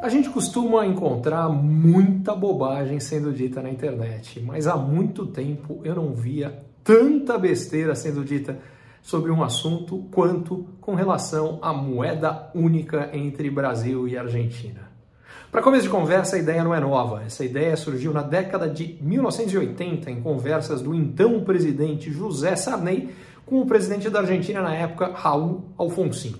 A gente costuma encontrar muita bobagem sendo dita na internet, mas há muito tempo eu não via tanta besteira sendo dita sobre um assunto quanto com relação à moeda única entre Brasil e Argentina. Para começo de conversa, a ideia não é nova. Essa ideia surgiu na década de 1980 em conversas do então presidente José Sarney com o presidente da Argentina na época, Raul Alfonsin.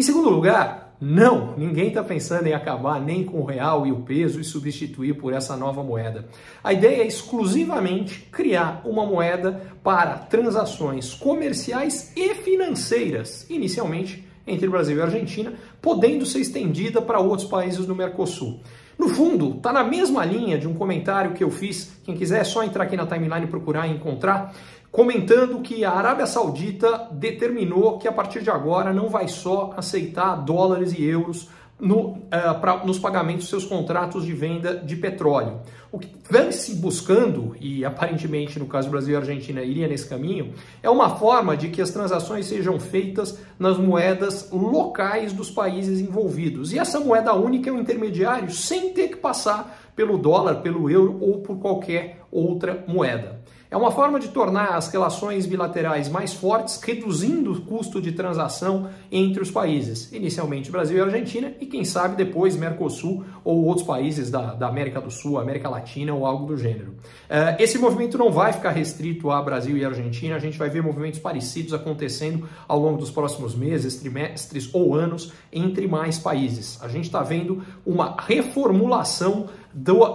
Em segundo lugar, não, ninguém está pensando em acabar nem com o real e o peso e substituir por essa nova moeda. A ideia é exclusivamente criar uma moeda para transações comerciais e financeiras, inicialmente entre Brasil e Argentina, podendo ser estendida para outros países do Mercosul. No fundo, está na mesma linha de um comentário que eu fiz. Quem quiser é só entrar aqui na timeline e procurar e encontrar comentando que a Arábia Saudita determinou que a partir de agora não vai só aceitar dólares e euros no, uh, pra, nos pagamentos dos seus contratos de venda de petróleo. O que vem se buscando, e aparentemente no caso Brasil e Argentina iria nesse caminho, é uma forma de que as transações sejam feitas nas moedas locais dos países envolvidos. E essa moeda única é um intermediário sem ter que passar pelo dólar, pelo euro ou por qualquer outra moeda. É uma forma de tornar as relações bilaterais mais fortes, reduzindo o custo de transação entre os países, inicialmente Brasil e Argentina, e quem sabe depois Mercosul ou outros países da, da América do Sul, América Latina ou algo do gênero. Uh, esse movimento não vai ficar restrito a Brasil e Argentina, a gente vai ver movimentos parecidos acontecendo ao longo dos próximos meses, trimestres ou anos entre mais países. A gente está vendo uma reformulação do, uh,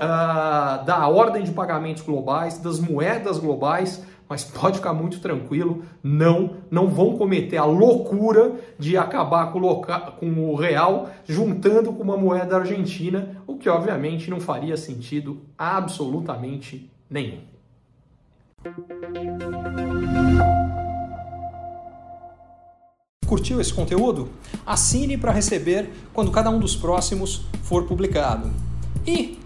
da ordem de pagamentos globais, das moedas globais, mas pode ficar muito tranquilo, não, não vão cometer a loucura de acabar com o, com o real juntando com uma moeda argentina, o que obviamente não faria sentido absolutamente nenhum. Curtiu esse conteúdo? Assine para receber quando cada um dos próximos for publicado. E